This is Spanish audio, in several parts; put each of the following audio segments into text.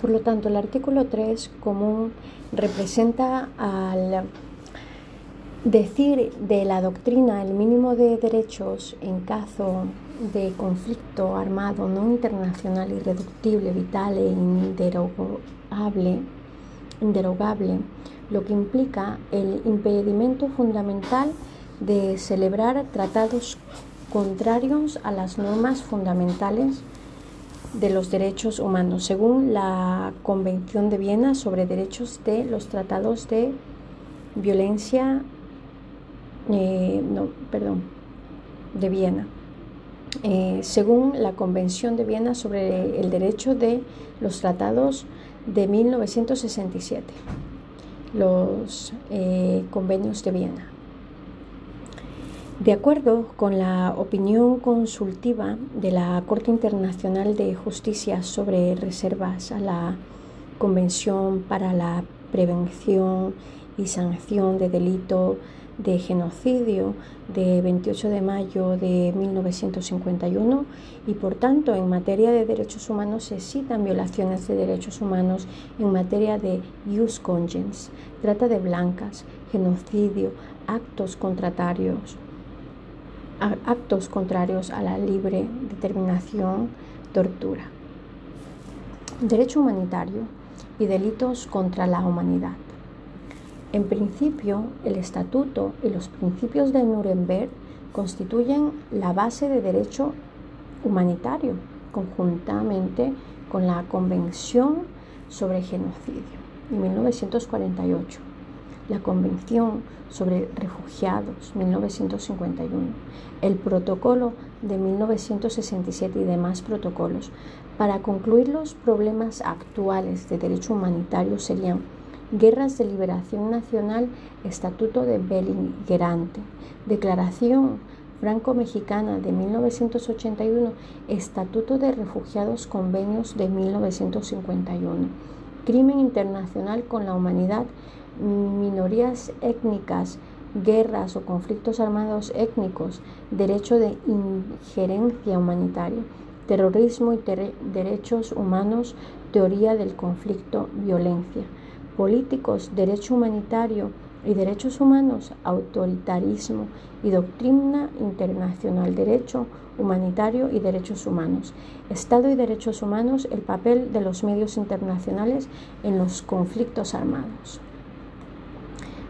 Por lo tanto, el artículo 3 común representa al decir de la doctrina el mínimo de derechos en caso de conflicto armado no internacional irreductible, vital e inderogable, inderogable, lo que implica el impedimento fundamental de celebrar tratados contrarios a las normas fundamentales de los derechos humanos, según la Convención de Viena sobre Derechos de los Tratados de Violencia, eh, no, perdón, de Viena. Eh, según la Convención de Viena sobre el Derecho de los Tratados de 1967, los eh, convenios de Viena. De acuerdo con la opinión consultiva de la Corte Internacional de Justicia sobre reservas a la Convención para la Prevención y Sanción de Delito de Genocidio de 28 de mayo de 1951 y por tanto en materia de derechos humanos se citan violaciones de derechos humanos en materia de jus congens, trata de blancas, genocidio, actos contratarios actos contrarios a la libre determinación, tortura. Derecho humanitario y delitos contra la humanidad. En principio, el estatuto y los principios de Nuremberg constituyen la base de derecho humanitario, conjuntamente con la Convención sobre Genocidio de 1948 la Convención sobre Refugiados 1951, el Protocolo de 1967 y demás protocolos. Para concluir, los problemas actuales de derecho humanitario serían Guerras de Liberación Nacional, Estatuto de Beligerante, Declaración Franco-Mexicana de 1981, Estatuto de Refugiados Convenios de 1951, Crimen Internacional con la Humanidad minorías étnicas, guerras o conflictos armados étnicos, derecho de injerencia humanitaria, terrorismo y derechos humanos, teoría del conflicto, violencia, políticos, derecho humanitario y derechos humanos, autoritarismo y doctrina internacional, derecho humanitario y derechos humanos, Estado y derechos humanos, el papel de los medios internacionales en los conflictos armados.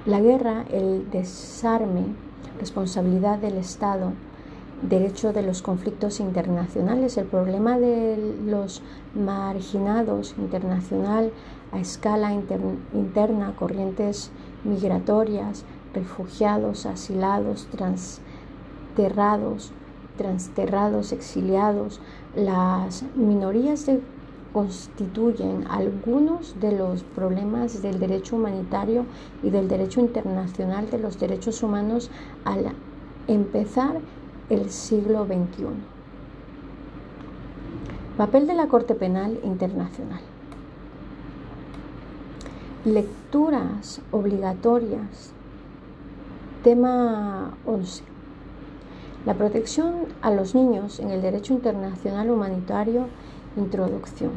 La guerra, el desarme, responsabilidad del Estado, derecho de los conflictos internacionales, el problema de los marginados internacional a escala interna, corrientes migratorias, refugiados, asilados, transterrados, transterrados, exiliados, las minorías de constituyen algunos de los problemas del derecho humanitario y del derecho internacional de los derechos humanos al empezar el siglo XXI. Papel de la Corte Penal Internacional. Lecturas obligatorias. Tema 11. La protección a los niños en el derecho internacional humanitario Introducción.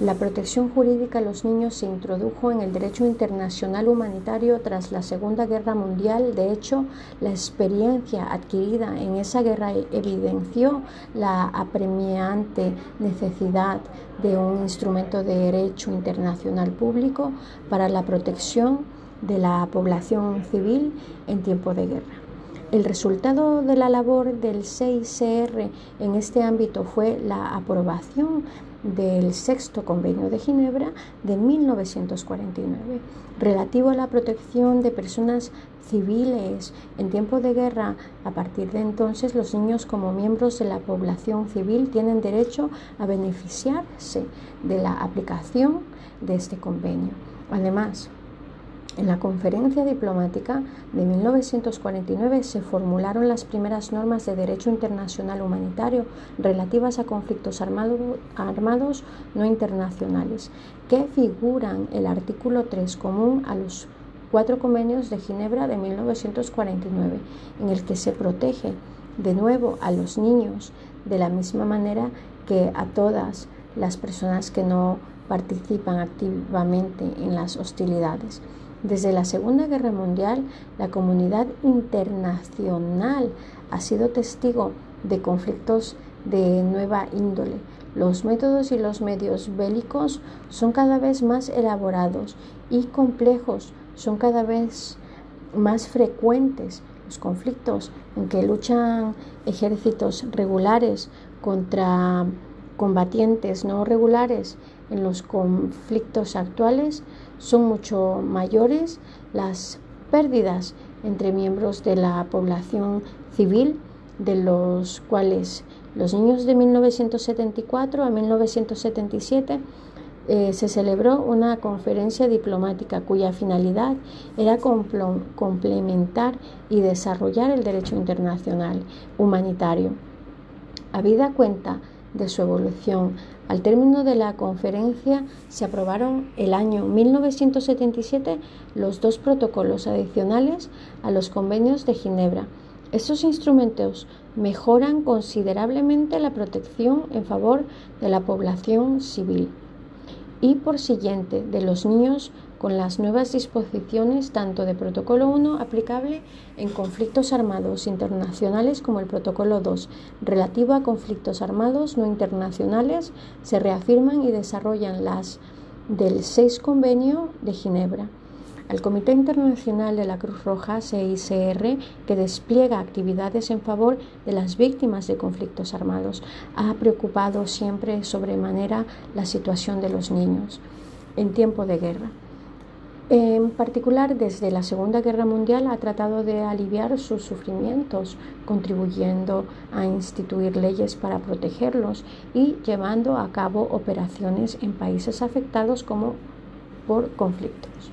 La protección jurídica a los niños se introdujo en el derecho internacional humanitario tras la Segunda Guerra Mundial. De hecho, la experiencia adquirida en esa guerra evidenció la apremiante necesidad de un instrumento de derecho internacional público para la protección de la población civil en tiempo de guerra. El resultado de la labor del 6CR en este ámbito fue la aprobación del sexto convenio de Ginebra de 1949 relativo a la protección de personas civiles en tiempo de guerra. A partir de entonces, los niños como miembros de la población civil tienen derecho a beneficiarse de la aplicación de este convenio. Además, en la conferencia diplomática de 1949 se formularon las primeras normas de derecho internacional humanitario relativas a conflictos armados no internacionales, que figuran el artículo 3 común a los cuatro convenios de Ginebra de 1949, en el que se protege de nuevo a los niños de la misma manera que a todas las personas que no participan activamente en las hostilidades. Desde la Segunda Guerra Mundial, la comunidad internacional ha sido testigo de conflictos de nueva índole. Los métodos y los medios bélicos son cada vez más elaborados y complejos, son cada vez más frecuentes los conflictos en que luchan ejércitos regulares contra combatientes no regulares en los conflictos actuales son mucho mayores las pérdidas entre miembros de la población civil, de los cuales los niños de 1974 a 1977 eh, se celebró una conferencia diplomática cuya finalidad era complementar y desarrollar el derecho internacional humanitario. Habida cuenta de su evolución, al término de la conferencia se aprobaron el año 1977 los dos protocolos adicionales a los convenios de Ginebra. Estos instrumentos mejoran considerablemente la protección en favor de la población civil y por siguiente de los niños con las nuevas disposiciones tanto de Protocolo 1 aplicable en conflictos armados internacionales como el Protocolo 2 relativo a conflictos armados no internacionales se reafirman y desarrollan las del 6 Convenio de Ginebra al Comité Internacional de la Cruz Roja, CICR, que despliega actividades en favor de las víctimas de conflictos armados, ha preocupado siempre sobremanera la situación de los niños en tiempo de guerra. En particular, desde la Segunda Guerra Mundial ha tratado de aliviar sus sufrimientos, contribuyendo a instituir leyes para protegerlos y llevando a cabo operaciones en países afectados como por conflictos.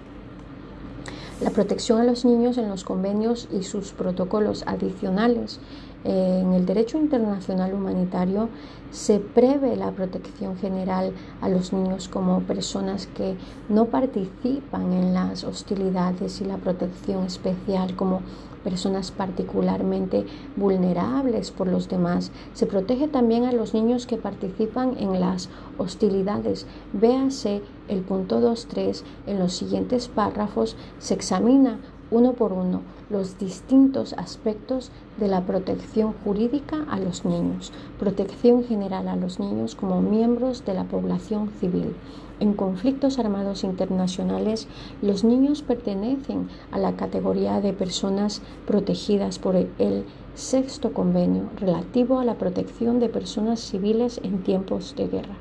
La protección a los niños en los convenios y sus protocolos adicionales en el derecho internacional humanitario se prevé la protección general a los niños como personas que no participan en las hostilidades y la protección especial como personas particularmente vulnerables por los demás. Se protege también a los niños que participan en las hostilidades. Véase el punto 2.3 en los siguientes párrafos. Se examina uno por uno los distintos aspectos de la protección jurídica a los niños, protección general a los niños como miembros de la población civil. En conflictos armados internacionales, los niños pertenecen a la categoría de personas protegidas por el sexto convenio relativo a la protección de personas civiles en tiempos de guerra.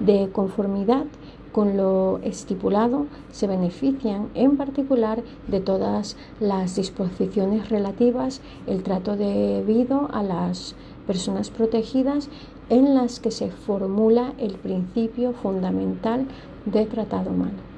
De conformidad con lo estipulado se benefician en particular de todas las disposiciones relativas el trato debido a las personas protegidas en las que se formula el principio fundamental de tratado humano.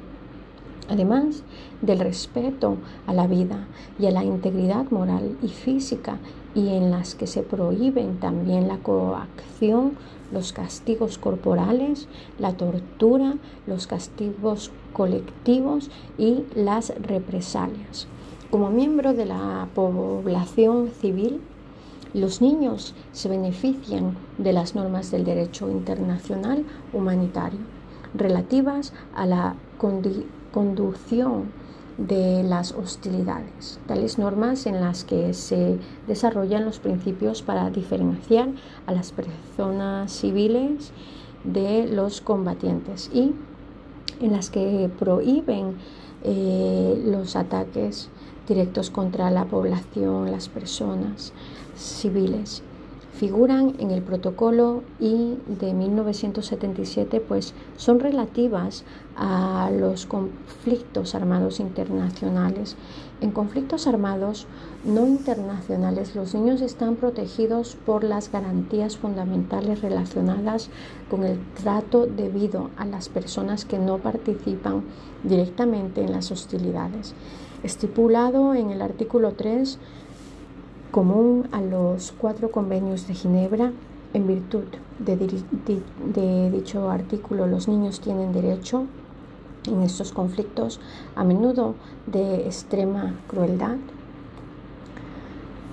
Además del respeto a la vida y a la integridad moral y física y en las que se prohíben también la coacción los castigos corporales, la tortura, los castigos colectivos y las represalias. Como miembro de la población civil, los niños se benefician de las normas del derecho internacional humanitario relativas a la conducción de las hostilidades, tales normas en las que se desarrollan los principios para diferenciar a las personas civiles de los combatientes y en las que prohíben eh, los ataques directos contra la población, las personas civiles figuran en el protocolo y de 1977 pues son relativas a los conflictos armados internacionales. En conflictos armados no internacionales los niños están protegidos por las garantías fundamentales relacionadas con el trato debido a las personas que no participan directamente en las hostilidades. Estipulado en el artículo 3 común a los cuatro convenios de Ginebra. En virtud de, dicho artículo, los niños tienen derecho en estos conflictos, a menudo de extrema crueldad,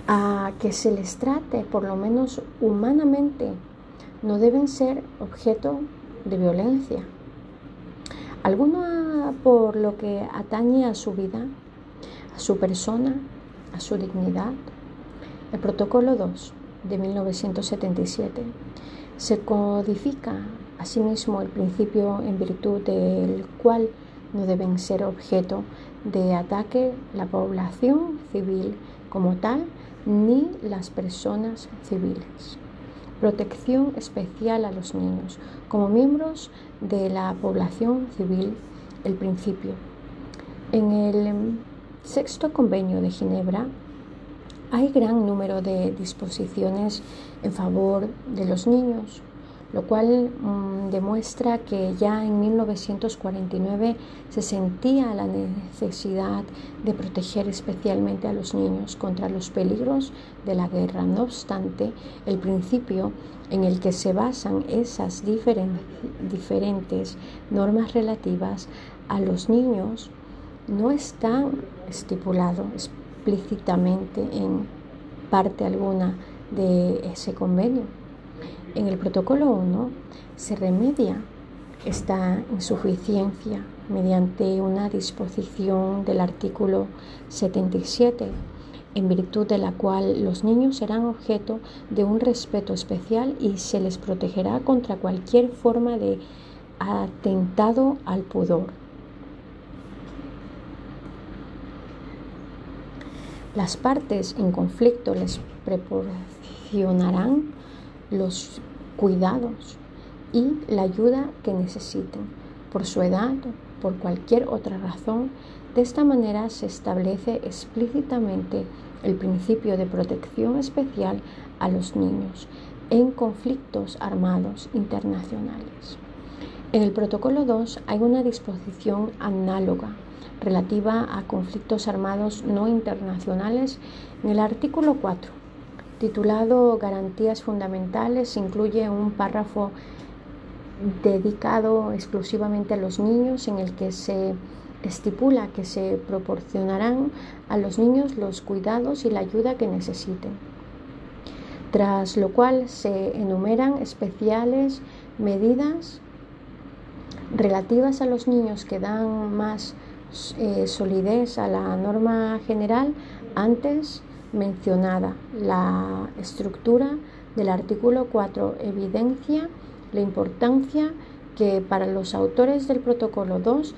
a que se les trate por lo menos humanamente. No deben ser objeto de violencia alguna por lo que atañe a su vida, a su persona, a su dignidad. El protocolo 2 de 1977 se codifica asimismo el principio en virtud del cual no deben ser objeto de ataque la población civil como tal ni las personas civiles. Protección especial a los niños como miembros de la población civil, el principio. En el sexto convenio de Ginebra hay gran número de disposiciones en favor de los niños, lo cual mm, demuestra que ya en 1949 se sentía la necesidad de proteger especialmente a los niños contra los peligros de la guerra. No obstante, el principio en el que se basan esas diferentes normas relativas a los niños no está estipulado explícitamente en parte alguna de ese convenio. En el protocolo 1 se remedia esta insuficiencia mediante una disposición del artículo 77, en virtud de la cual los niños serán objeto de un respeto especial y se les protegerá contra cualquier forma de atentado al pudor. Las partes en conflicto les proporcionarán los cuidados y la ayuda que necesiten por su edad por cualquier otra razón. De esta manera se establece explícitamente el principio de protección especial a los niños en conflictos armados internacionales. En el protocolo 2 hay una disposición análoga relativa a conflictos armados no internacionales en el artículo 4 titulado Garantías Fundamentales, incluye un párrafo dedicado exclusivamente a los niños en el que se estipula que se proporcionarán a los niños los cuidados y la ayuda que necesiten, tras lo cual se enumeran especiales medidas relativas a los niños que dan más eh, solidez a la norma general antes mencionada. La estructura del artículo 4 evidencia la importancia que para los autores del protocolo 2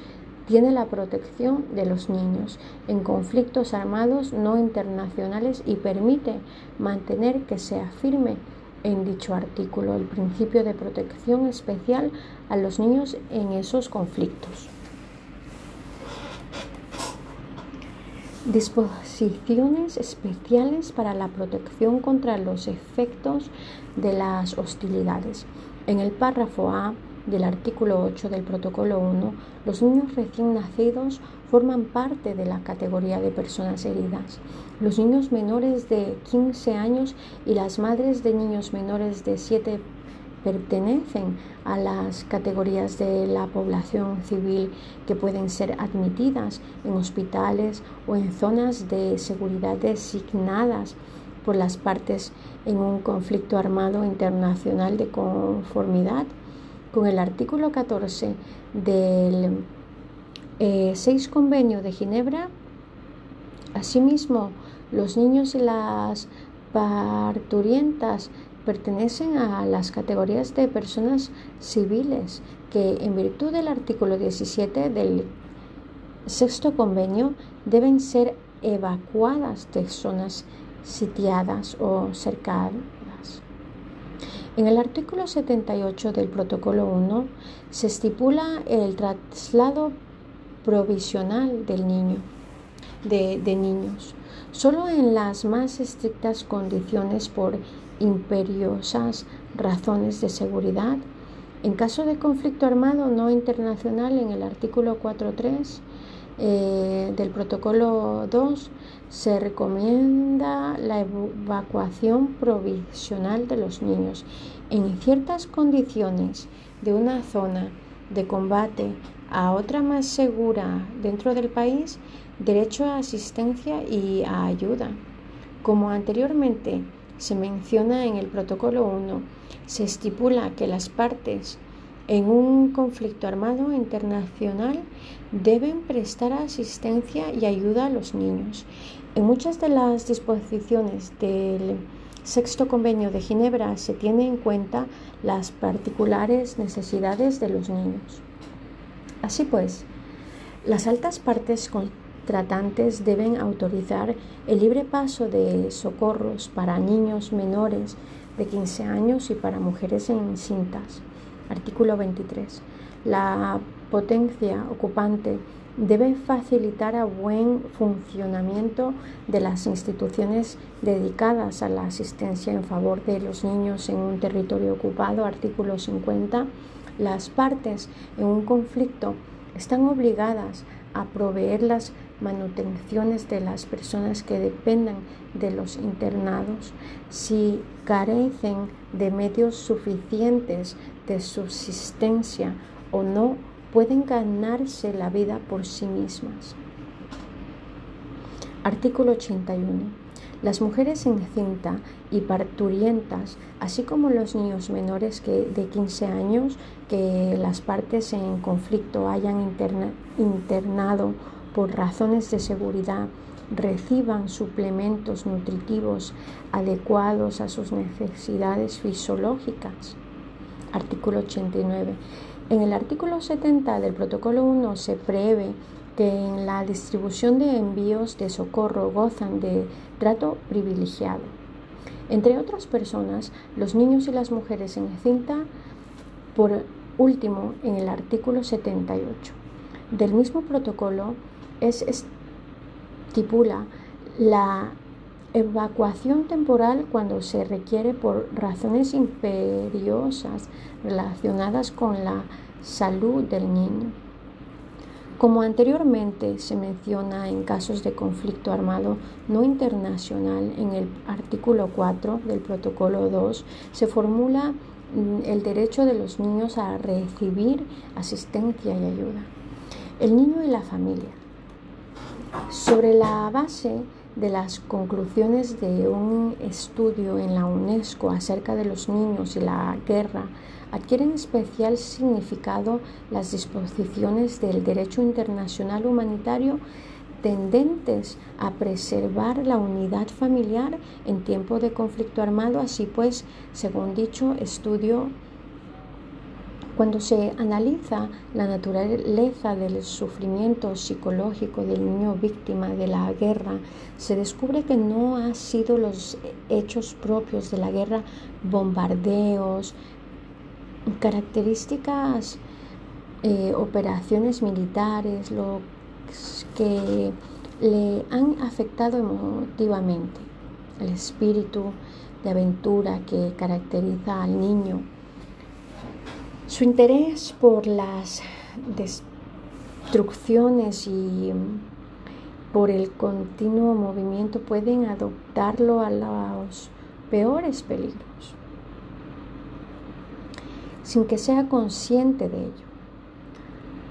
tiene la protección de los niños en conflictos armados no internacionales y permite mantener que se afirme en dicho artículo el principio de protección especial a los niños en esos conflictos. Disposiciones especiales para la protección contra los efectos de las hostilidades. En el párrafo A del artículo 8 del protocolo 1, los niños recién nacidos forman parte de la categoría de personas heridas. Los niños menores de 15 años y las madres de niños menores de 7 pertenecen a las categorías de la población civil que pueden ser admitidas en hospitales o en zonas de seguridad designadas por las partes en un conflicto armado internacional de conformidad con el artículo 14 del 6 eh, Convenio de Ginebra. Asimismo, los niños y las parturientas pertenecen a las categorías de personas civiles que en virtud del artículo 17 del sexto convenio deben ser evacuadas de zonas sitiadas o cercadas. En el artículo 78 del protocolo 1 se estipula el traslado provisional del niño, de, de niños, solo en las más estrictas condiciones por imperiosas razones de seguridad. En caso de conflicto armado no internacional, en el artículo 4.3 eh, del protocolo 2 se recomienda la evacuación provisional de los niños en ciertas condiciones de una zona de combate a otra más segura dentro del país, derecho a asistencia y a ayuda. Como anteriormente se menciona en el protocolo 1, se estipula que las partes en un conflicto armado internacional deben prestar asistencia y ayuda a los niños. En muchas de las disposiciones del Sexto Convenio de Ginebra se tiene en cuenta las particulares necesidades de los niños. Así pues, las altas partes contratantes deben autorizar el libre paso de socorros para niños menores de 15 años y para mujeres encintas. Artículo 23. La potencia ocupante debe facilitar el buen funcionamiento de las instituciones dedicadas a la asistencia en favor de los niños en un territorio ocupado. Artículo 50. Las partes en un conflicto están obligadas a proveer las manutenciones de las personas que dependan de los internados si carecen de medios suficientes de subsistencia o no pueden ganarse la vida por sí mismas. Artículo 81. Las mujeres encinta y parturientas, así como los niños menores que, de 15 años que las partes en conflicto hayan internado por razones de seguridad, reciban suplementos nutritivos adecuados a sus necesidades fisiológicas. Artículo 89. En el artículo 70 del protocolo 1 se prevé que en la distribución de envíos de socorro gozan de trato privilegiado. Entre otras personas, los niños y las mujeres en cinta, por último, en el artículo 78 del mismo protocolo, es estipula la evacuación temporal cuando se requiere por razones imperiosas relacionadas con la salud del niño. Como anteriormente se menciona en casos de conflicto armado no internacional en el artículo 4 del protocolo 2, se formula mm, el derecho de los niños a recibir asistencia y ayuda. El niño y la familia. Sobre la base de las conclusiones de un estudio en la UNESCO acerca de los niños y la guerra, adquieren especial significado las disposiciones del derecho internacional humanitario tendentes a preservar la unidad familiar en tiempo de conflicto armado. Así pues, según dicho estudio, cuando se analiza la naturaleza del sufrimiento psicológico del niño víctima de la guerra, se descubre que no han sido los hechos propios de la guerra, bombardeos, características, eh, operaciones militares, lo que le han afectado emotivamente, el espíritu de aventura que caracteriza al niño su interés por las destrucciones y por el continuo movimiento pueden adoptarlo a los peores peligros, sin que sea consciente de ello,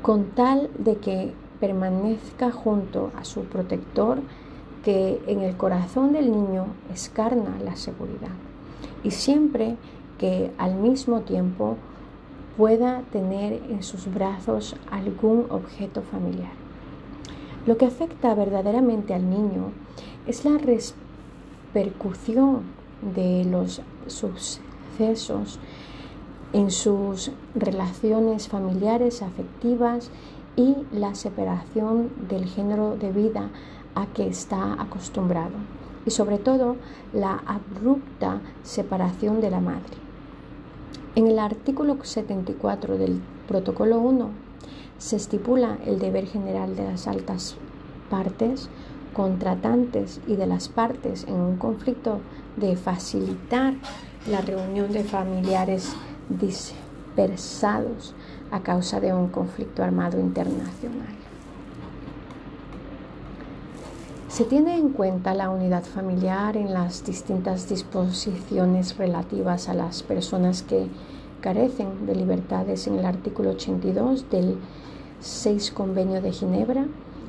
con tal de que permanezca junto a su protector que en el corazón del niño escarna la seguridad y siempre que al mismo tiempo pueda tener en sus brazos algún objeto familiar. Lo que afecta verdaderamente al niño es la repercusión de los sucesos en sus relaciones familiares, afectivas y la separación del género de vida a que está acostumbrado y sobre todo la abrupta separación de la madre. En el artículo 74 del Protocolo 1 se estipula el deber general de las altas partes, contratantes y de las partes en un conflicto de facilitar la reunión de familiares dispersados a causa de un conflicto armado internacional. Se tiene en cuenta la unidad familiar en las distintas disposiciones relativas a las personas que carecen de libertades en el artículo 82 del 6 Convenio de Ginebra.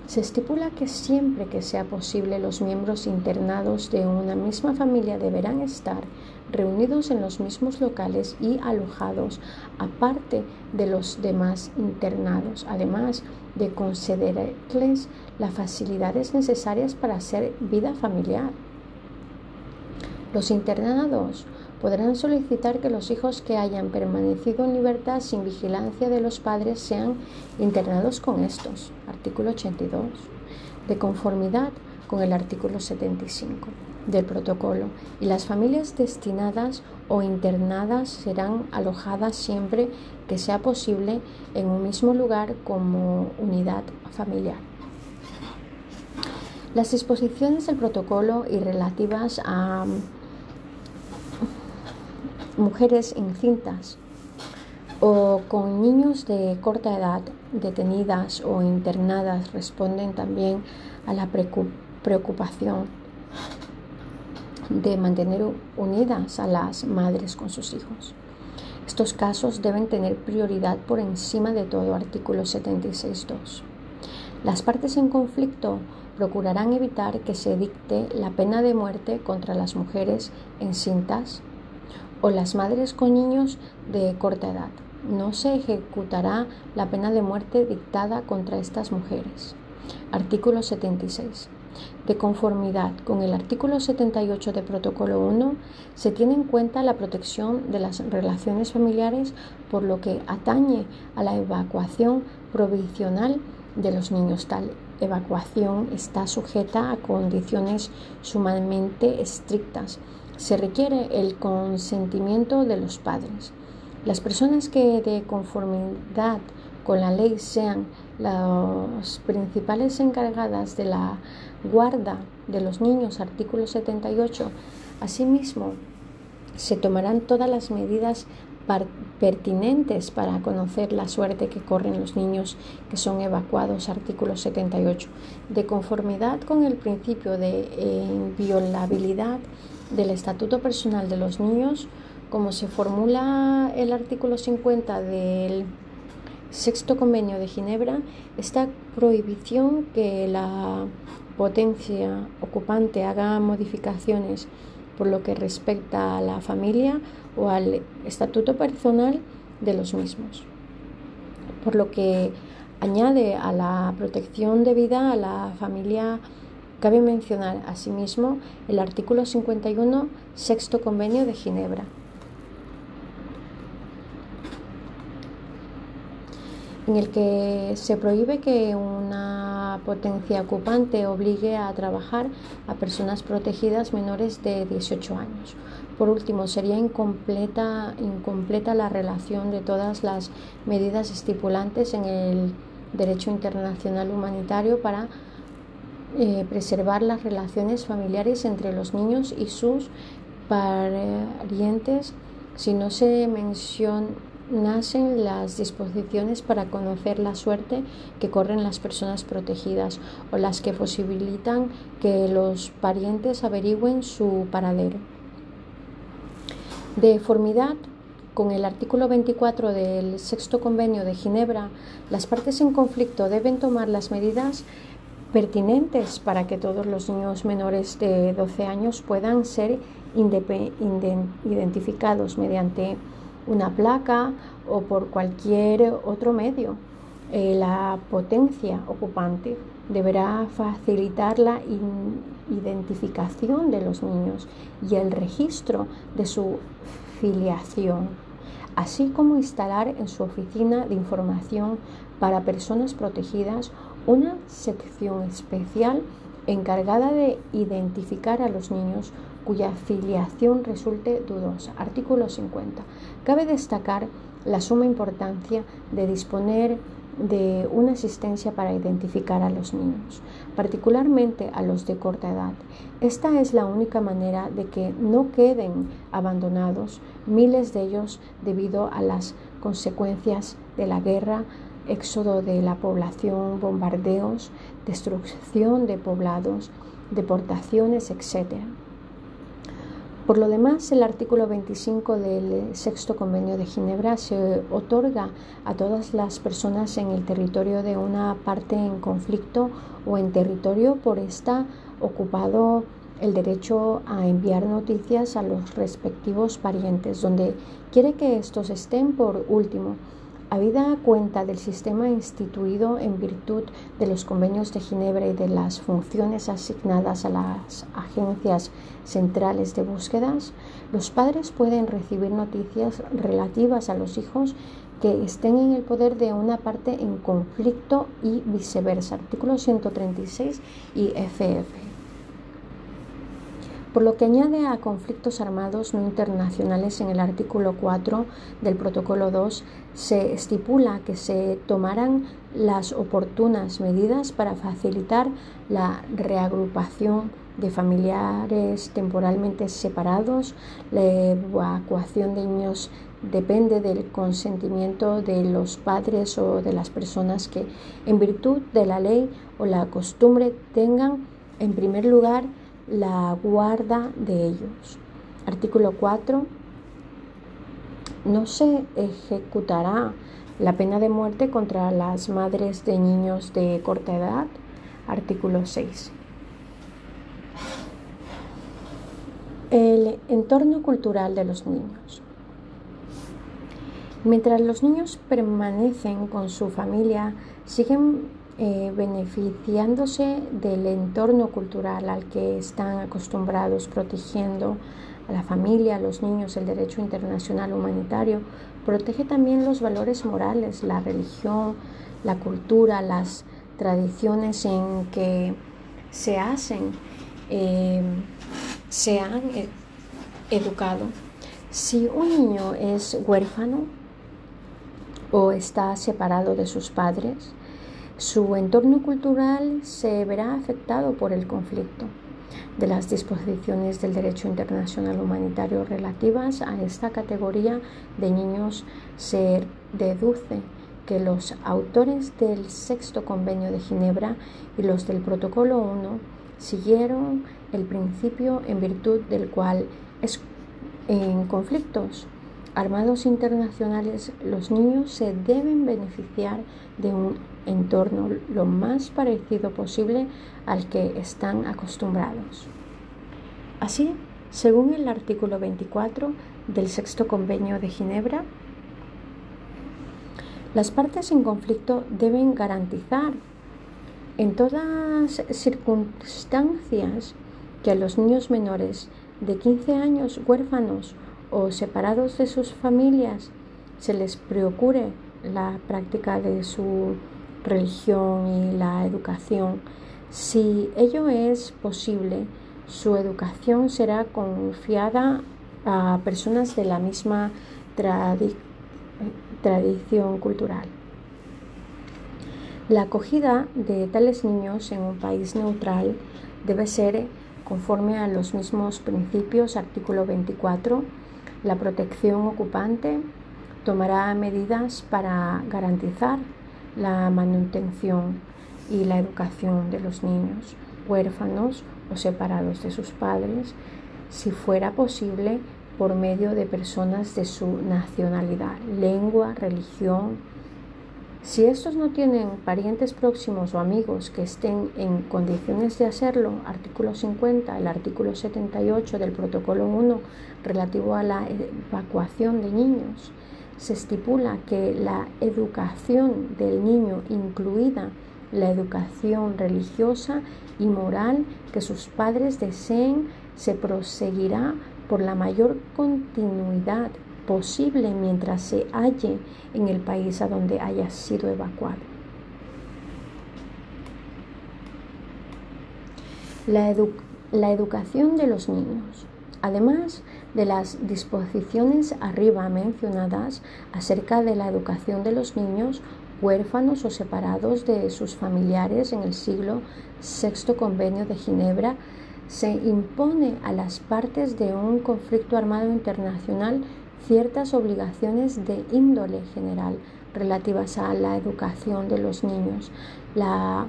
Se estipula que siempre que sea posible los miembros internados de una misma familia deberán estar reunidos en los mismos locales y alojados aparte de los demás internados, además de concederles las facilidades necesarias para hacer vida familiar. Los internados podrán solicitar que los hijos que hayan permanecido en libertad sin vigilancia de los padres sean internados con estos. Artículo 82. De conformidad con el artículo 75 del protocolo y las familias destinadas o internadas serán alojadas siempre que sea posible en un mismo lugar como unidad familiar. Las disposiciones del protocolo y relativas a mujeres encintas o con niños de corta edad detenidas o internadas responden también a la preocupación de mantener unidas a las madres con sus hijos. Estos casos deben tener prioridad por encima de todo artículo 76.2. Las partes en conflicto procurarán evitar que se dicte la pena de muerte contra las mujeres encintas o las madres con niños de corta edad. No se ejecutará la pena de muerte dictada contra estas mujeres. Artículo 76. De conformidad con el artículo 78 del Protocolo 1, se tiene en cuenta la protección de las relaciones familiares por lo que atañe a la evacuación provisional de los niños. Tal evacuación está sujeta a condiciones sumamente estrictas. Se requiere el consentimiento de los padres. Las personas que de conformidad con la ley sean las principales encargadas de la guarda de los niños, artículo 78. Asimismo, se tomarán todas las medidas pertinentes para conocer la suerte que corren los niños que son evacuados, artículo 78, de conformidad con el principio de inviolabilidad del Estatuto Personal de los Niños, como se formula el artículo 50 del sexto convenio de Ginebra, esta prohibición que la potencia ocupante haga modificaciones por lo que respecta a la familia o al estatuto personal de los mismos. Por lo que añade a la protección de vida a la familia, cabe mencionar asimismo el artículo 51, sexto convenio de Ginebra. en el que se prohíbe que una potencia ocupante obligue a trabajar a personas protegidas menores de 18 años. Por último, sería incompleta, incompleta la relación de todas las medidas estipulantes en el derecho internacional humanitario para eh, preservar las relaciones familiares entre los niños y sus parientes si no se menciona nacen las disposiciones para conocer la suerte que corren las personas protegidas o las que posibilitan que los parientes averigüen su paradero. De formidad con el artículo 24 del sexto convenio de Ginebra, las partes en conflicto deben tomar las medidas pertinentes para que todos los niños menores de 12 años puedan ser identificados mediante una placa o por cualquier otro medio. Eh, la potencia ocupante deberá facilitar la identificación de los niños y el registro de su filiación, así como instalar en su oficina de información para personas protegidas una sección especial encargada de identificar a los niños cuya filiación resulte dudosa. Artículo 50. Cabe destacar la suma importancia de disponer de una asistencia para identificar a los niños, particularmente a los de corta edad. Esta es la única manera de que no queden abandonados miles de ellos debido a las consecuencias de la guerra, éxodo de la población, bombardeos, destrucción de poblados, deportaciones, etc. Por lo demás, el artículo 25 del sexto convenio de Ginebra se otorga a todas las personas en el territorio de una parte en conflicto o en territorio por esta ocupado el derecho a enviar noticias a los respectivos parientes, donde quiere que estos estén por último. Habida cuenta del sistema instituido en virtud de los convenios de Ginebra y de las funciones asignadas a las agencias centrales de búsquedas, los padres pueden recibir noticias relativas a los hijos que estén en el poder de una parte en conflicto y viceversa. Artículo 136 y FF por lo que añade a conflictos armados no internacionales en el artículo 4 del protocolo 2, se estipula que se tomarán las oportunas medidas para facilitar la reagrupación de familiares temporalmente separados, la evacuación de niños depende del consentimiento de los padres o de las personas que en virtud de la ley o la costumbre tengan en primer lugar la guarda de ellos. Artículo 4. No se ejecutará la pena de muerte contra las madres de niños de corta edad. Artículo 6. El entorno cultural de los niños. Mientras los niños permanecen con su familia, siguen eh, beneficiándose del entorno cultural al que están acostumbrados, protegiendo a la familia, a los niños, el derecho internacional humanitario, protege también los valores morales, la religión, la cultura, las tradiciones en que se hacen, eh, se han eh, educado. Si un niño es huérfano o está separado de sus padres, su entorno cultural se verá afectado por el conflicto. De las disposiciones del derecho internacional humanitario relativas a esta categoría de niños se deduce que los autores del sexto convenio de Ginebra y los del protocolo 1 siguieron el principio en virtud del cual en conflictos armados internacionales los niños se deben beneficiar de un entorno lo más parecido posible al que están acostumbrados. Así, según el artículo 24 del sexto convenio de Ginebra, las partes en conflicto deben garantizar en todas circunstancias que a los niños menores de 15 años huérfanos o separados de sus familias se les procure la práctica de su religión y la educación. Si ello es posible, su educación será confiada a personas de la misma tradición cultural. La acogida de tales niños en un país neutral debe ser conforme a los mismos principios, artículo 24. La protección ocupante tomará medidas para garantizar la manutención y la educación de los niños huérfanos o separados de sus padres, si fuera posible, por medio de personas de su nacionalidad, lengua, religión. Si estos no tienen parientes próximos o amigos que estén en condiciones de hacerlo, artículo 50, el artículo 78 del protocolo 1 relativo a la evacuación de niños, se estipula que la educación del niño, incluida la educación religiosa y moral que sus padres deseen, se proseguirá por la mayor continuidad posible mientras se halle en el país a donde haya sido evacuado. La, la educación de los niños. Además, de las disposiciones arriba mencionadas acerca de la educación de los niños huérfanos o separados de sus familiares en el siglo VI Convenio de Ginebra, se impone a las partes de un conflicto armado internacional ciertas obligaciones de índole general relativas a la educación de los niños. La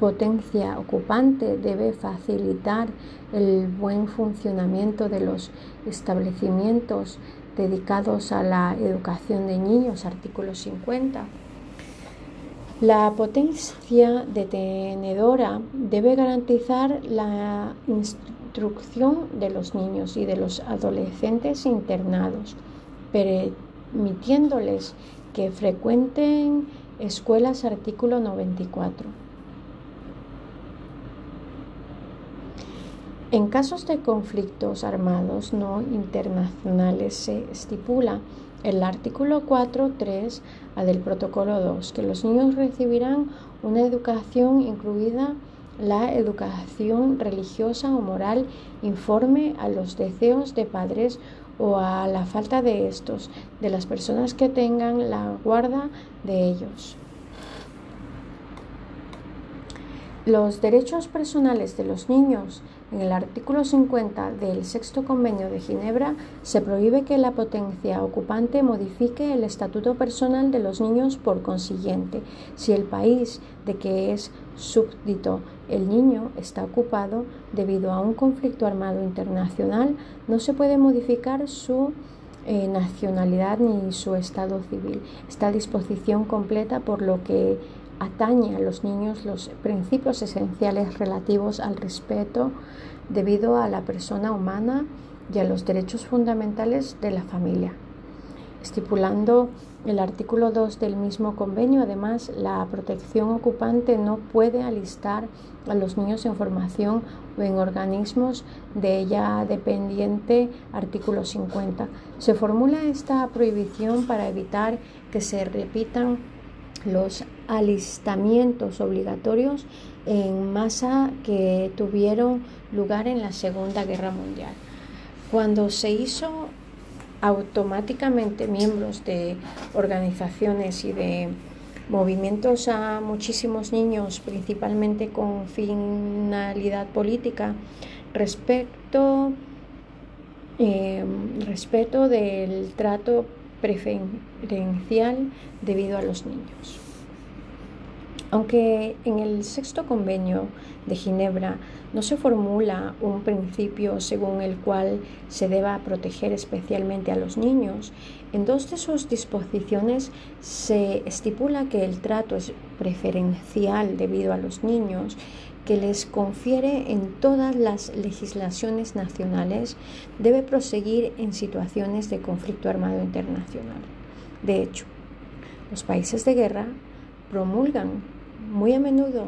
potencia ocupante debe facilitar el buen funcionamiento de los establecimientos dedicados a la educación de niños, artículo 50. La potencia detenedora debe garantizar la instrucción de los niños y de los adolescentes internados, permitiéndoles que frecuenten escuelas artículo 94. En casos de conflictos armados no internacionales se estipula el artículo 4.3 del protocolo 2, que los niños recibirán una educación incluida la educación religiosa o moral informe a los deseos de padres o a la falta de estos, de las personas que tengan la guarda de ellos. Los derechos personales de los niños en el artículo 50 del Sexto Convenio de Ginebra se prohíbe que la potencia ocupante modifique el estatuto personal de los niños por consiguiente. Si el país de que es súbdito el niño está ocupado debido a un conflicto armado internacional, no se puede modificar su eh, nacionalidad ni su estado civil. Esta disposición completa por lo que atañe a los niños los principios esenciales relativos al respeto debido a la persona humana y a los derechos fundamentales de la familia. Estipulando el artículo 2 del mismo convenio, además, la protección ocupante no puede alistar a los niños en formación o en organismos de ella dependiente, artículo 50. Se formula esta prohibición para evitar que se repitan los alistamientos obligatorios en masa que tuvieron lugar en la Segunda Guerra Mundial. Cuando se hizo automáticamente miembros de organizaciones y de movimientos a muchísimos niños, principalmente con finalidad política, respecto, eh, respeto del trato preferencial debido a los niños. Aunque en el sexto convenio de Ginebra no se formula un principio según el cual se deba proteger especialmente a los niños, en dos de sus disposiciones se estipula que el trato es preferencial debido a los niños que les confiere en todas las legislaciones nacionales debe proseguir en situaciones de conflicto armado internacional. De hecho, los países de guerra promulgan muy a menudo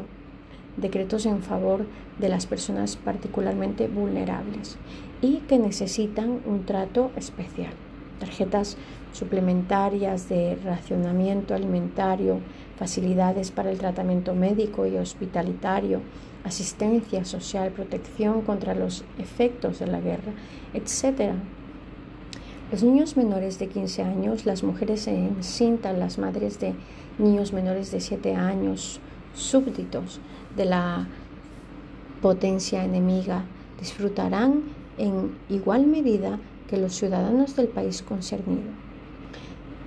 decretos en favor de las personas particularmente vulnerables y que necesitan un trato especial. Tarjetas suplementarias de racionamiento alimentario, facilidades para el tratamiento médico y hospitalitario, asistencia social, protección contra los efectos de la guerra, etc. Los niños menores de 15 años, las mujeres encintas, las madres de niños menores de 7 años, súbditos de la potencia enemiga, disfrutarán en igual medida que los ciudadanos del país concernido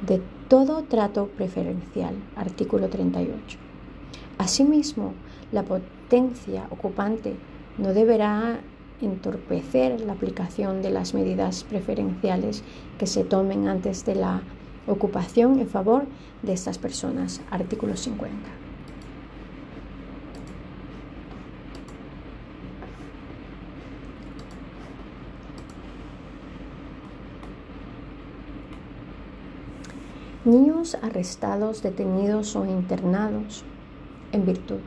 de todo trato preferencial, artículo 38. Asimismo, la potencia ocupante no deberá entorpecer la aplicación de las medidas preferenciales que se tomen antes de la ocupación en favor de estas personas. Artículo 50. Niños arrestados, detenidos o internados en virtud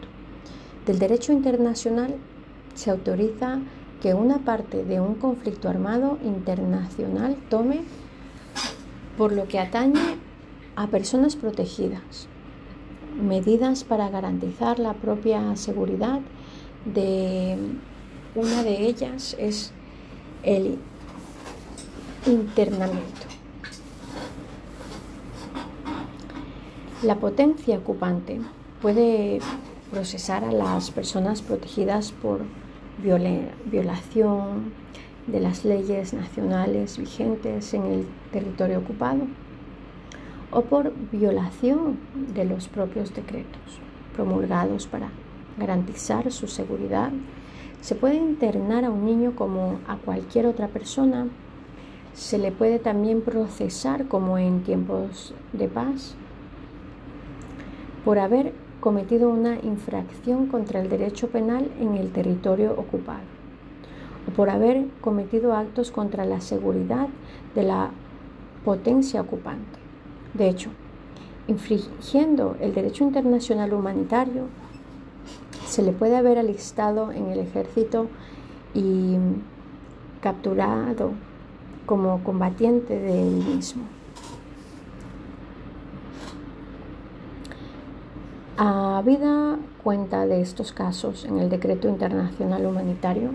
del derecho internacional se autoriza que una parte de un conflicto armado internacional tome por lo que atañe a personas protegidas medidas para garantizar la propia seguridad de una de ellas es el internamiento. La potencia ocupante puede procesar a las personas protegidas por violación de las leyes nacionales vigentes en el territorio ocupado o por violación de los propios decretos promulgados para garantizar su seguridad. Se puede internar a un niño como a cualquier otra persona. Se le puede también procesar como en tiempos de paz por haber cometido una infracción contra el derecho penal en el territorio ocupado o por haber cometido actos contra la seguridad de la potencia ocupante. De hecho, infringiendo el derecho internacional humanitario, se le puede haber alistado en el ejército y capturado como combatiente del mismo. Habida cuenta de estos casos en el decreto internacional humanitario,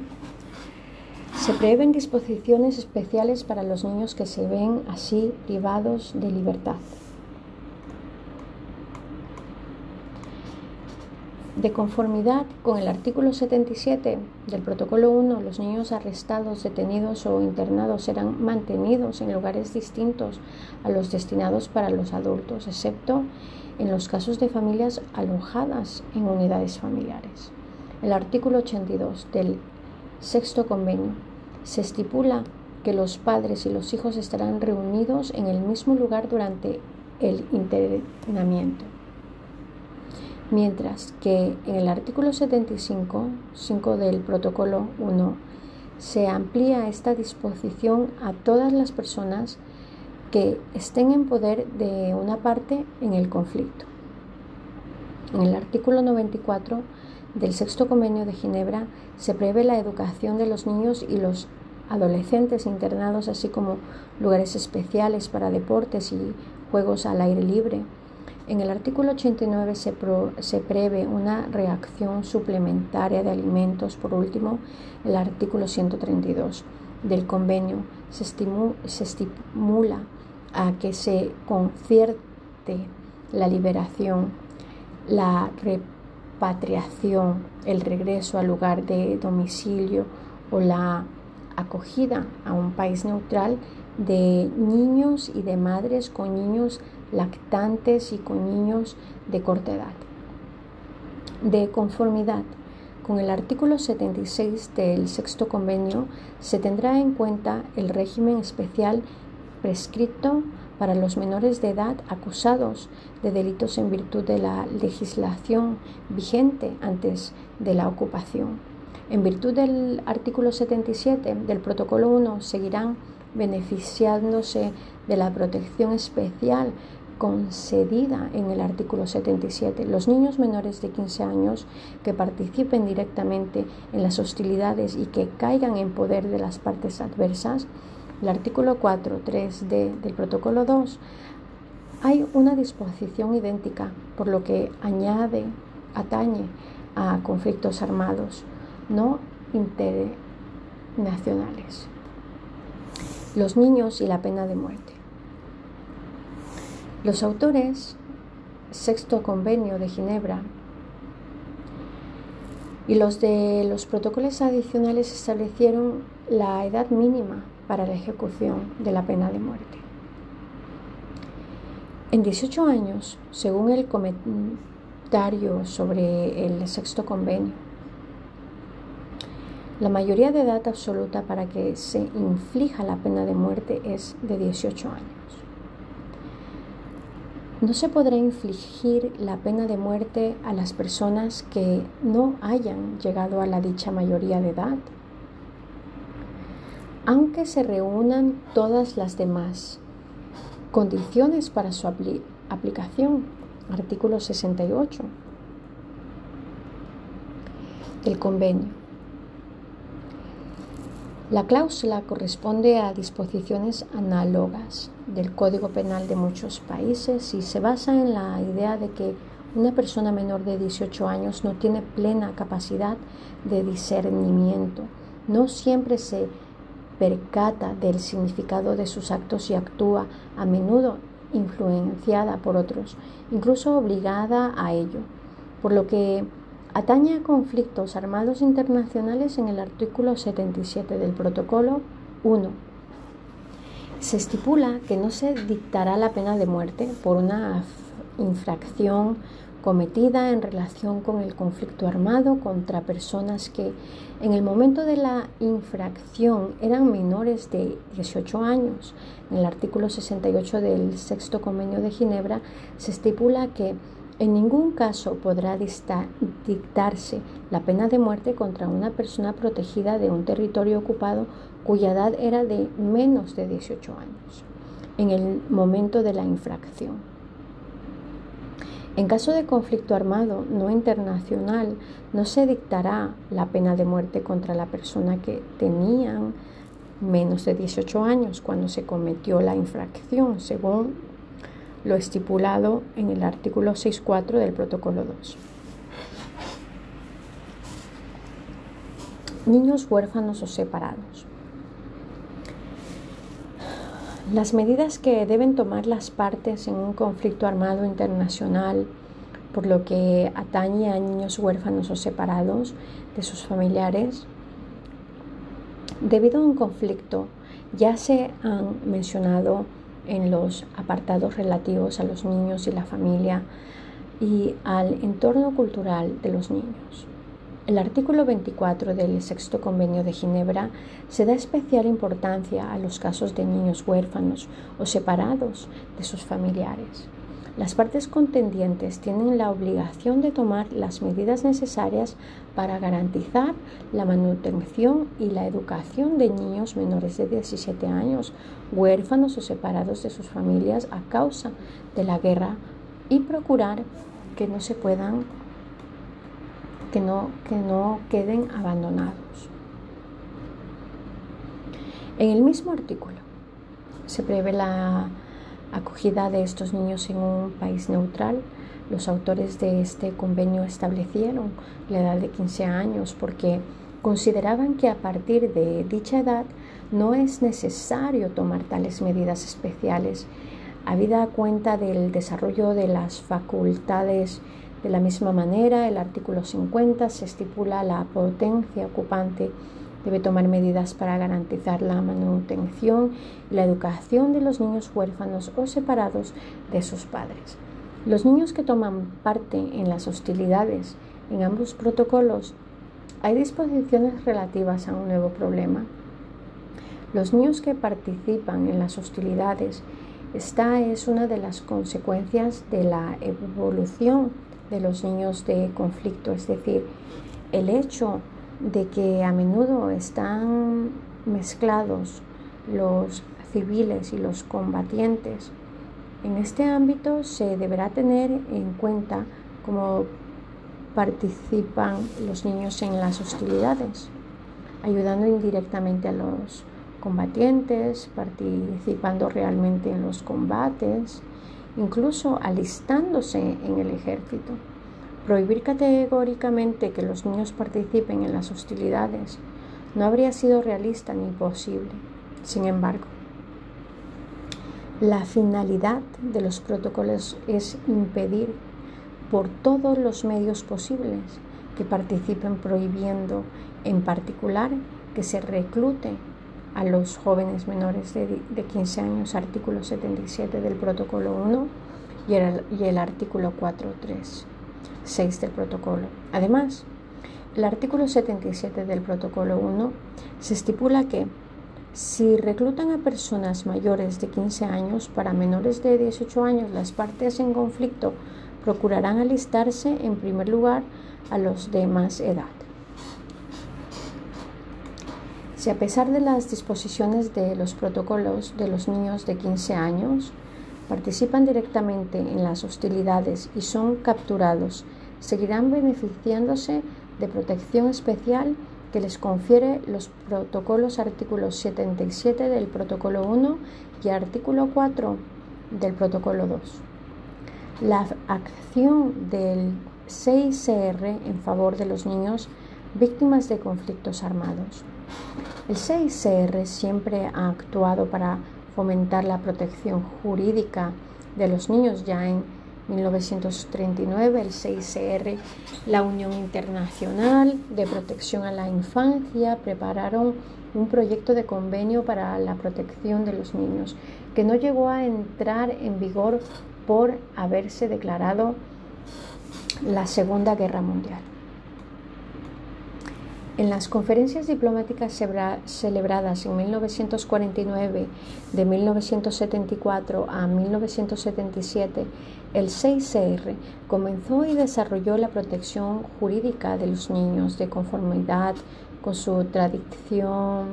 se prevén disposiciones especiales para los niños que se ven así privados de libertad. De conformidad con el artículo 77 del Protocolo 1, los niños arrestados, detenidos o internados serán mantenidos en lugares distintos a los destinados para los adultos, excepto en los casos de familias alojadas en unidades familiares. El artículo 82 del sexto convenio se estipula que los padres y los hijos estarán reunidos en el mismo lugar durante el internamiento mientras que en el artículo 75, 5 del protocolo 1, se amplía esta disposición a todas las personas que estén en poder de una parte en el conflicto. En el artículo 94 del sexto convenio de Ginebra se prevé la educación de los niños y los adolescentes internados, así como lugares especiales para deportes y juegos al aire libre, en el artículo 89 se, se, prevé una reacción suplementaria de alimentos. Por último, el artículo 132 del convenio se estimula a que se concierte la liberación, la repatriación, el regreso al lugar de domicilio o la acogida a un país neutral de niños y de madres con niños lactantes y con niños de corta edad. De conformidad con el artículo 76 del sexto convenio, se tendrá en cuenta el régimen especial prescrito para los menores de edad acusados de delitos en virtud de la legislación vigente antes de la ocupación. En virtud del artículo 77 del protocolo 1 seguirán beneficiándose de la protección especial concedida en el artículo 77. Los niños menores de 15 años que participen directamente en las hostilidades y que caigan en poder de las partes adversas, el artículo 4, 3D del protocolo 2, hay una disposición idéntica, por lo que añade, atañe a conflictos armados no internacionales. Los niños y la pena de muerte. Los autores, sexto convenio de Ginebra, y los de los protocolos adicionales establecieron la edad mínima para la ejecución de la pena de muerte. En 18 años, según el comentario sobre el sexto convenio, la mayoría de edad absoluta para que se inflija la pena de muerte es de 18 años. No se podrá infligir la pena de muerte a las personas que no hayan llegado a la dicha mayoría de edad, aunque se reúnan todas las demás condiciones para su aplicación. Artículo 68 del convenio. La cláusula corresponde a disposiciones análogas del Código Penal de muchos países y se basa en la idea de que una persona menor de 18 años no tiene plena capacidad de discernimiento, no siempre se percata del significado de sus actos y actúa a menudo influenciada por otros, incluso obligada a ello, por lo que Atañe a conflictos armados internacionales en el artículo 77 del Protocolo 1. Se estipula que no se dictará la pena de muerte por una infracción cometida en relación con el conflicto armado contra personas que en el momento de la infracción eran menores de 18 años. En el artículo 68 del sexto convenio de Ginebra se estipula que En ningún caso podrá dictarse la pena de muerte contra una persona protegida de un territorio ocupado cuya edad era de menos de 18 años en el momento de la infracción. En caso de conflicto armado no internacional, no se dictará la pena de muerte contra la persona que tenían menos de 18 años cuando se cometió la infracción, según lo estipulado en el artículo 6.4 del protocolo 2. Niños huérfanos o separados. Las medidas que deben tomar las partes en un conflicto armado internacional por lo que atañe a niños huérfanos o separados de sus familiares, debido a un conflicto, ya se han mencionado en los apartados relativos a los niños y la familia y al entorno cultural de los niños. El artículo 24 del Sexto Convenio de Ginebra se da especial importancia a los casos de niños huérfanos o separados de sus familiares. Las partes contendientes tienen la obligación de tomar las medidas necesarias para garantizar la manutención y la educación de niños menores de 17 años, huérfanos o separados de sus familias a causa de la guerra y procurar que no se puedan que no, que no queden abandonados. En el mismo artículo se prevé la acogida de estos niños en un país neutral. Los autores de este convenio establecieron la edad de 15 años porque consideraban que a partir de dicha edad no es necesario tomar tales medidas especiales, habida cuenta del desarrollo de las facultades. De la misma manera, el artículo 50 se estipula la potencia ocupante Debe tomar medidas para garantizar la manutención y la educación de los niños huérfanos o separados de sus padres. Los niños que toman parte en las hostilidades en ambos protocolos, hay disposiciones relativas a un nuevo problema. Los niños que participan en las hostilidades, esta es una de las consecuencias de la evolución de los niños de conflicto, es decir, el hecho de que a menudo están mezclados los civiles y los combatientes. En este ámbito se deberá tener en cuenta cómo participan los niños en las hostilidades, ayudando indirectamente a los combatientes, participando realmente en los combates, incluso alistándose en el ejército. Prohibir categóricamente que los niños participen en las hostilidades no habría sido realista ni posible. Sin embargo, la finalidad de los protocolos es impedir por todos los medios posibles que participen prohibiendo en particular que se reclute a los jóvenes menores de, 15 años, artículo 77 del protocolo 1 y el, y el artículo 4.3. 6 del protocolo. Además, el artículo 77 del protocolo 1 se estipula que si reclutan a personas mayores de 15 años para menores de 18 años, las partes en conflicto procurarán alistarse en primer lugar a los de más edad. Si a pesar de las disposiciones de los protocolos de los niños de 15 años, participan directamente en las hostilidades y son capturados, seguirán beneficiándose de protección especial que les confiere los protocolos artículos 77 del protocolo 1 y artículo 4 del protocolo 2. La acción del CICR en favor de los niños víctimas de conflictos armados. El CICR siempre ha actuado para fomentar la protección jurídica de los niños. Ya en 1939 el CICR, la Unión Internacional de Protección a la Infancia prepararon un proyecto de convenio para la protección de los niños que no llegó a entrar en vigor por haberse declarado la Segunda Guerra Mundial. En las conferencias diplomáticas celebradas en 1949, de 1974 a 1977, el 6CR comenzó y desarrolló la protección jurídica de los niños de conformidad con su tradición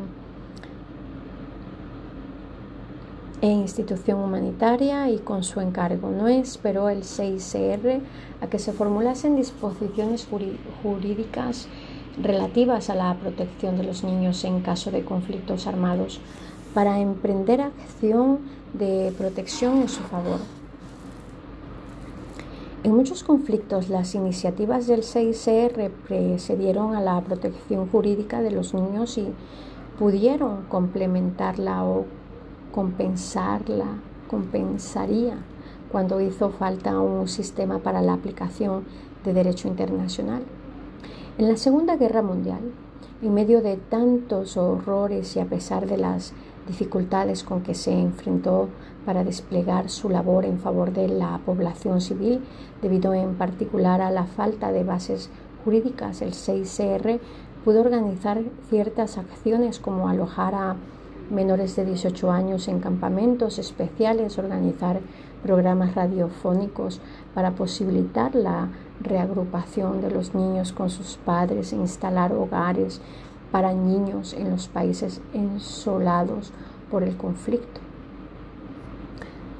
e institución humanitaria y con su encargo. No esperó el 6CR a que se formulasen disposiciones jurídicas relativas a la protección de los niños en caso de conflictos armados para emprender acción de protección en su favor. En muchos conflictos las iniciativas del 6CR precedieron a la protección jurídica de los niños y pudieron complementarla o compensarla, compensaría cuando hizo falta un sistema para la aplicación de derecho internacional. En la Segunda Guerra Mundial, en medio de tantos horrores y a pesar de las dificultades con que se enfrentó para desplegar su labor en favor de la población civil, debido en particular a la falta de bases jurídicas, el 6CR pudo organizar ciertas acciones como alojar a menores de 18 años en campamentos especiales, organizar programas radiofónicos para posibilitar la reagrupación de los niños con sus padres e instalar hogares para niños en los países ensolados por el conflicto.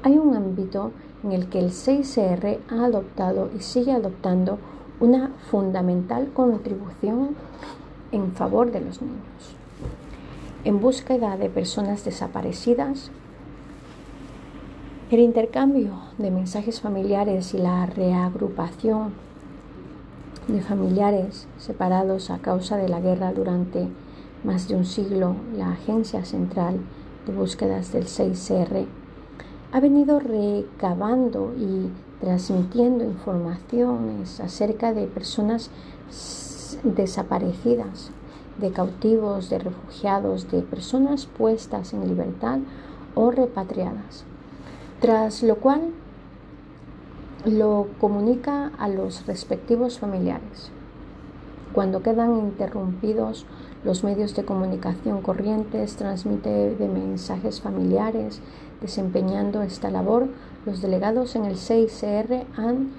Hay un ámbito en el que el 6CR ha adoptado y sigue adoptando una fundamental contribución en favor de los niños. En búsqueda de personas desaparecidas, el intercambio de mensajes familiares y la reagrupación de familiares separados a causa de la guerra durante más de un siglo, la Agencia Central de Búsquedas del 6R ha venido recabando y transmitiendo informaciones acerca de personas desaparecidas, de cautivos, de refugiados, de personas puestas en libertad o repatriadas. Tras lo cual lo comunica a los respectivos familiares. Cuando quedan interrumpidos los medios de comunicación corrientes, transmite de mensajes familiares. Desempeñando esta labor, los delegados en el 6CR han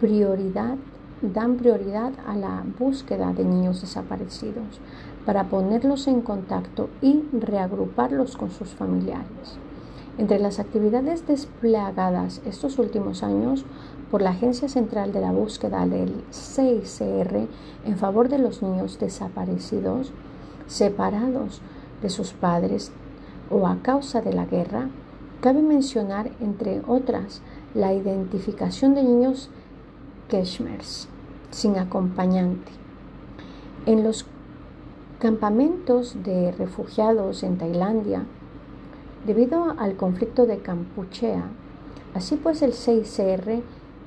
prioridad, dan prioridad a la búsqueda de niños desaparecidos para ponerlos en contacto y reagruparlos con sus familiares. Entre las actividades desplegadas estos últimos años por la Agencia Central de la Búsqueda del CICR en favor de los niños desaparecidos, separados de sus padres o a causa de la guerra, cabe mencionar, entre otras, la identificación de niños Keshmers sin acompañante. En los campamentos de refugiados en Tailandia, Debido al conflicto de Campuchea, así pues el 6CR,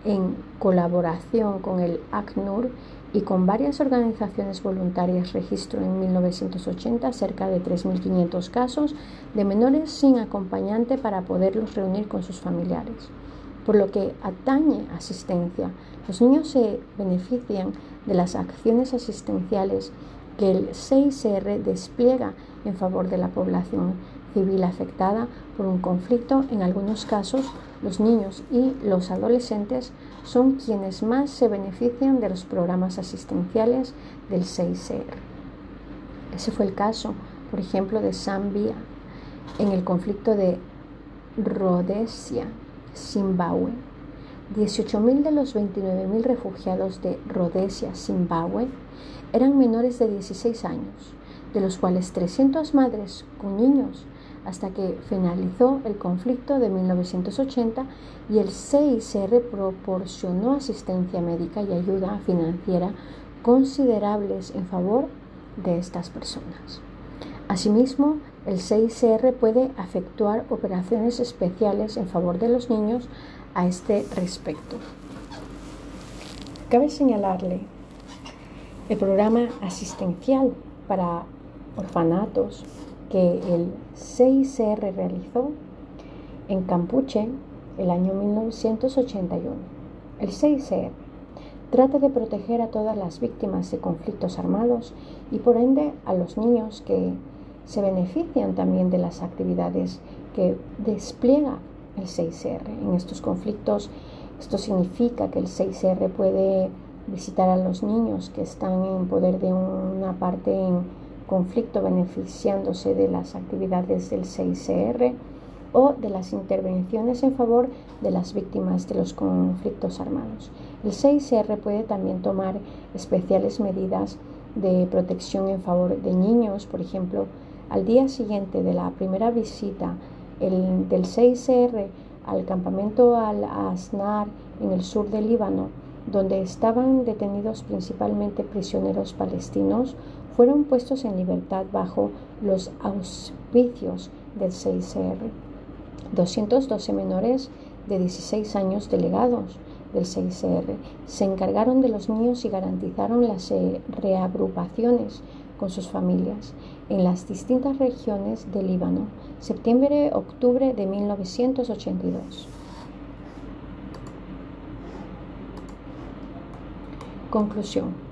en colaboración con el ACNUR y con varias organizaciones voluntarias, registró en 1980 cerca de 3.500 casos de menores sin acompañante para poderlos reunir con sus familiares. Por lo que atañe asistencia, los niños se benefician de las acciones asistenciales que el 6CR despliega en favor de la población civil afectada por un conflicto, en algunos casos los niños y los adolescentes son quienes más se benefician de los programas asistenciales del 6CR. Ese fue el caso, por ejemplo, de Zambia en el conflicto de Rhodesia, Zimbabue. 18.000 de los 29.000 refugiados de Rhodesia, Zimbabue, eran menores de 16 años, de los cuales 300 madres con niños hasta que finalizó el conflicto de 1980 y el CICR proporcionó asistencia médica y ayuda financiera considerables en favor de estas personas. Asimismo, el CICR puede efectuar operaciones especiales en favor de los niños a este respecto. Cabe señalarle el programa asistencial para orfanatos, que el CICR realizó en Campuche el año 1981. El CICR trata de proteger a todas las víctimas de conflictos armados y por ende a los niños que se benefician también de las actividades que despliega el 6R. En estos conflictos esto significa que el 6R puede visitar a los niños que están en poder de una parte en conflicto beneficiándose de las actividades del 6R o de las intervenciones en favor de las víctimas de los conflictos armados. El 6R puede también tomar especiales medidas de protección en favor de niños, por ejemplo, al día siguiente de la primera visita del 6R al campamento al-Asnar en el sur del Líbano, donde estaban detenidos principalmente prisioneros palestinos, fueron puestos en libertad bajo los auspicios del 6R. 212 menores de 16 años delegados del 6R se encargaron de los niños y garantizaron las eh, reagrupaciones con sus familias en las distintas regiones del Líbano, septiembre-octubre de 1982. Conclusión.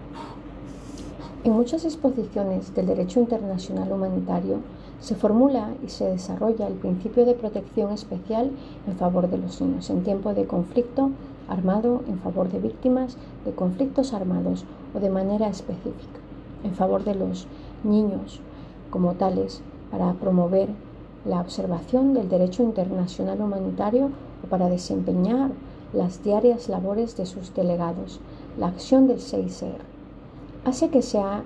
En muchas exposiciones del derecho internacional humanitario se formula y se desarrolla el principio de protección especial en favor de los niños en tiempo de conflicto armado en favor de víctimas de conflictos armados o de manera específica en favor de los niños como tales para promover la observación del derecho internacional humanitario o para desempeñar las diarias labores de sus delegados, la acción del 6R. Hace que sea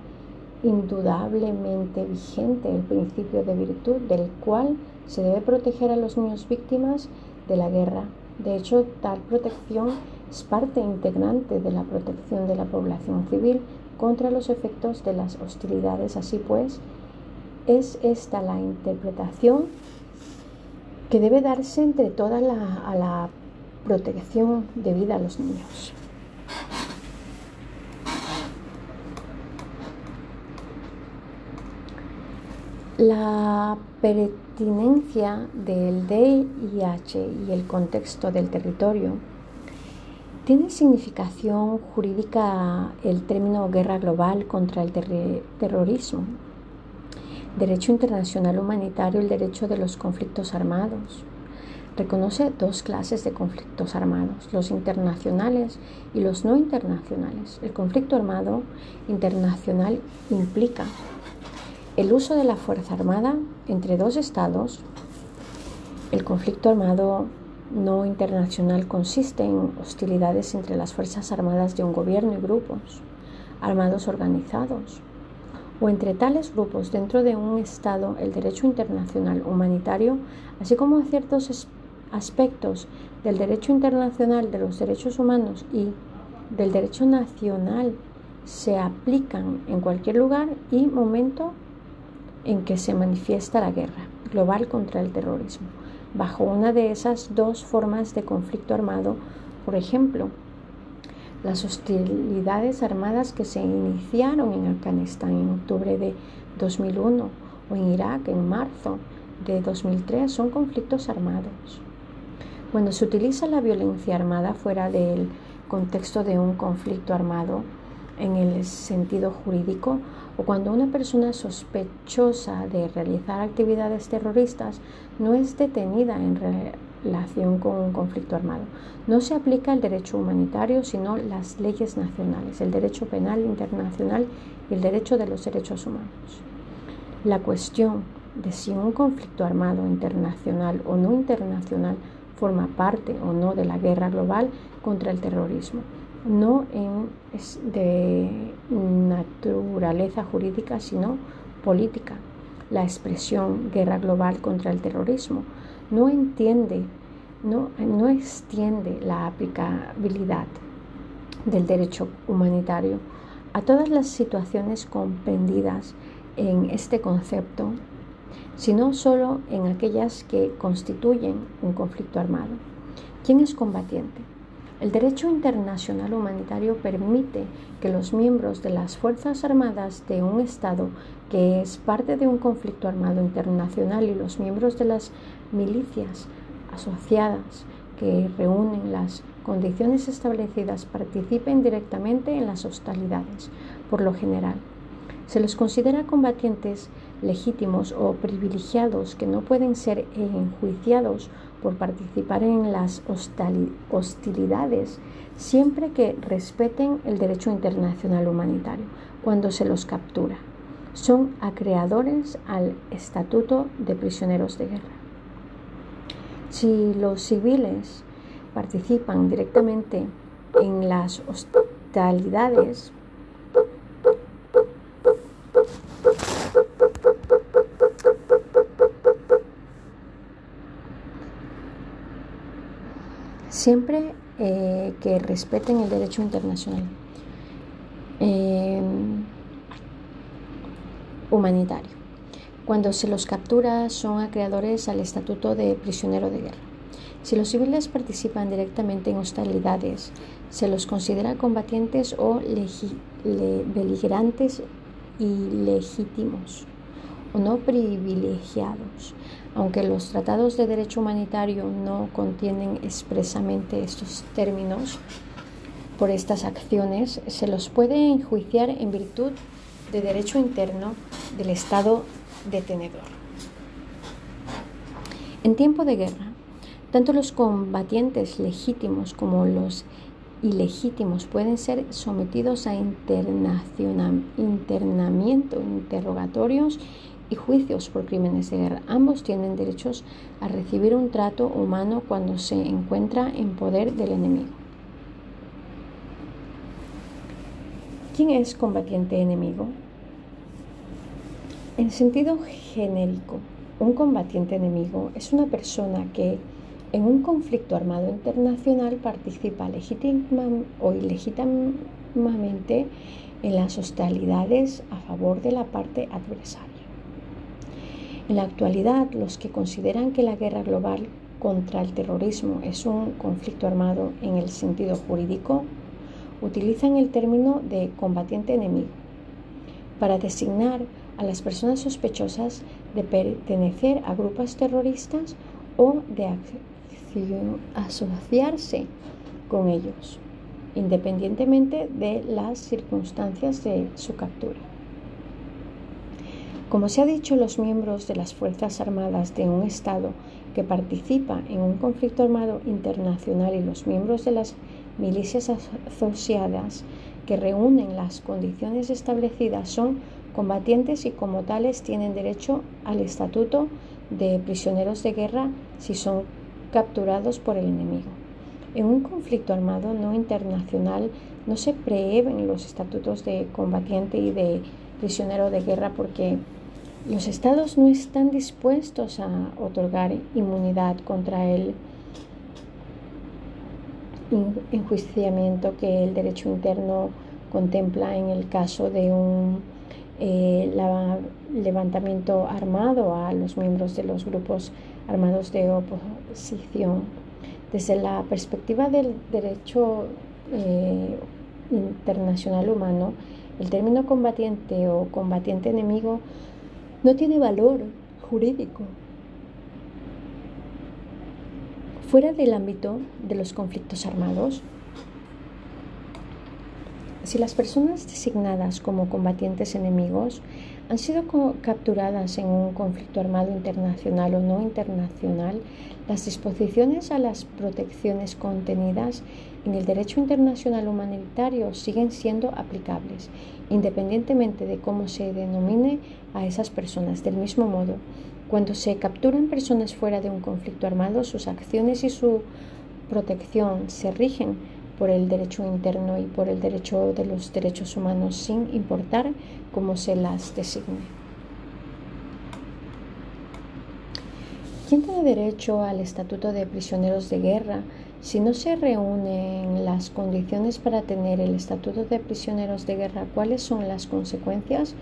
indudablemente vigente el principio de virtud del cual se debe proteger a los niños víctimas de la guerra. De hecho, tal protección es parte integrante de la protección de la población civil contra los efectos de las hostilidades. Así pues, es esta la interpretación que debe darse entre toda la, a la protección debida a los niños. La pertinencia del DIH y el contexto del territorio tiene significación jurídica el término guerra global contra el terrorismo, derecho internacional humanitario, el derecho de los conflictos armados. Reconoce dos clases de conflictos armados, los internacionales y los no internacionales. El conflicto armado internacional implica el uso de la fuerza armada entre dos estados, el conflicto armado no internacional consiste en hostilidades entre las fuerzas armadas de un gobierno y grupos armados organizados, o entre tales grupos dentro de un Estado el derecho internacional humanitario, así como ciertos aspectos del derecho internacional de los derechos humanos y del derecho nacional se aplican en cualquier lugar y momento en que se manifiesta la guerra global contra el terrorismo, bajo una de esas dos formas de conflicto armado, por ejemplo, las hostilidades armadas que se iniciaron en Afganistán en octubre de 2001 o en Irak en marzo de 2003 son conflictos armados. Cuando se utiliza la violencia armada fuera del contexto de un conflicto armado, en el sentido jurídico o cuando una persona sospechosa de realizar actividades terroristas no es detenida en relación con un conflicto armado. No se aplica el derecho humanitario, sino las leyes nacionales, el derecho penal internacional y el derecho de los derechos humanos. La cuestión de si un conflicto armado internacional o no internacional forma parte o no de la guerra global contra el terrorismo no en, de naturaleza jurídica, sino política. La expresión guerra global contra el terrorismo no entiende, no, no extiende la aplicabilidad del derecho humanitario a todas las situaciones comprendidas en este concepto, sino solo en aquellas que constituyen un conflicto armado. ¿Quién es combatiente? El derecho internacional humanitario permite que los miembros de las Fuerzas Armadas de un Estado que es parte de un conflicto armado internacional y los miembros de las milicias asociadas que reúnen las condiciones establecidas participen directamente en las hostilidades, por lo general. Se los considera combatientes legítimos o privilegiados que no pueden ser enjuiciados por participar en las hostilidades siempre que respeten el derecho internacional humanitario cuando se los captura. Son acreedores al Estatuto de Prisioneros de Guerra. Si los civiles participan directamente en las hostilidades, siempre eh, que respeten el derecho internacional eh, humanitario. Cuando se los captura son acreedores al estatuto de prisionero de guerra. Si los civiles participan directamente en hostilidades, se los considera combatientes o beligerantes ilegítimos o no privilegiados. Aunque los tratados de derecho humanitario no contienen expresamente estos términos, por estas acciones se los puede enjuiciar en virtud de derecho interno del Estado detenedor. En tiempo de guerra, tanto los combatientes legítimos como los ilegítimos pueden ser sometidos a internamiento, interrogatorios y juicios por crímenes de guerra. Ambos tienen derechos a recibir un trato humano cuando se encuentra en poder del enemigo. ¿Quién es combatiente enemigo? En sentido genérico, un combatiente enemigo es una persona que en un conflicto armado internacional participa legítima o ilegítimamente en las hostilidades a favor de la parte adversaria. En la actualidad, los que consideran que la guerra global contra el terrorismo es un conflicto armado en el sentido jurídico, utilizan el término de combatiente enemigo para designar a las personas sospechosas de pertenecer a grupos terroristas o de asociarse con ellos, independientemente de las circunstancias de su captura. Como se ha dicho, los miembros de las Fuerzas Armadas de un Estado que participa en un conflicto armado internacional y los miembros de las milicias asociadas que reúnen las condiciones establecidas son combatientes y como tales tienen derecho al estatuto de prisioneros de guerra si son capturados por el enemigo. En un conflicto armado no internacional no se preheben los estatutos de combatiente y de prisionero de guerra porque los estados no están dispuestos a otorgar inmunidad contra el enjuiciamiento que el derecho interno contempla en el caso de un eh, levantamiento armado a los miembros de los grupos armados de oposición. Desde la perspectiva del derecho eh, internacional humano, el término combatiente o combatiente enemigo no tiene valor jurídico. Fuera del ámbito de los conflictos armados, si las personas designadas como combatientes enemigos han sido capturadas en un conflicto armado internacional o no internacional, las disposiciones a las protecciones contenidas en el derecho internacional humanitario siguen siendo aplicables, independientemente de cómo se denomine a esas personas. Del mismo modo, cuando se capturan personas fuera de un conflicto armado, sus acciones y su protección se rigen por el derecho interno y por el derecho de los derechos humanos sin importar cómo se las designe. ¿Quién tiene derecho al estatuto de prisioneros de guerra si no se reúnen las condiciones para tener el estatuto de prisioneros de guerra? ¿Cuáles son las consecuencias?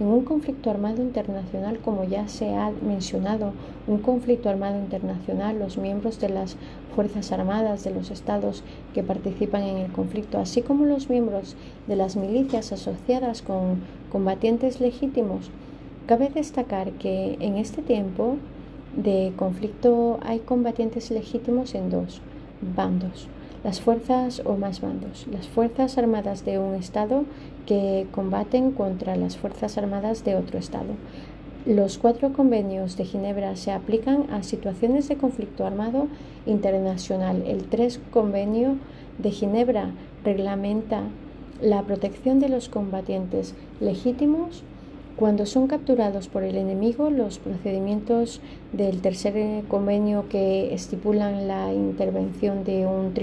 En un conflicto armado internacional, como ya se ha mencionado, un conflicto armado internacional, los miembros de las Fuerzas Armadas de los estados que participan en el conflicto, así como los miembros de las milicias asociadas con combatientes legítimos, cabe destacar que en este tiempo de conflicto hay combatientes legítimos en dos. Bandos. Las fuerzas o más bandos. Las fuerzas armadas de un Estado que combaten contra las fuerzas armadas de otro Estado. Los cuatro convenios de Ginebra se aplican a situaciones de conflicto armado internacional. El tres convenio de Ginebra reglamenta la protección de los combatientes legítimos cuando son capturados por el enemigo, los procedimientos del tercer convenio que estipulan la intervención de un tribunal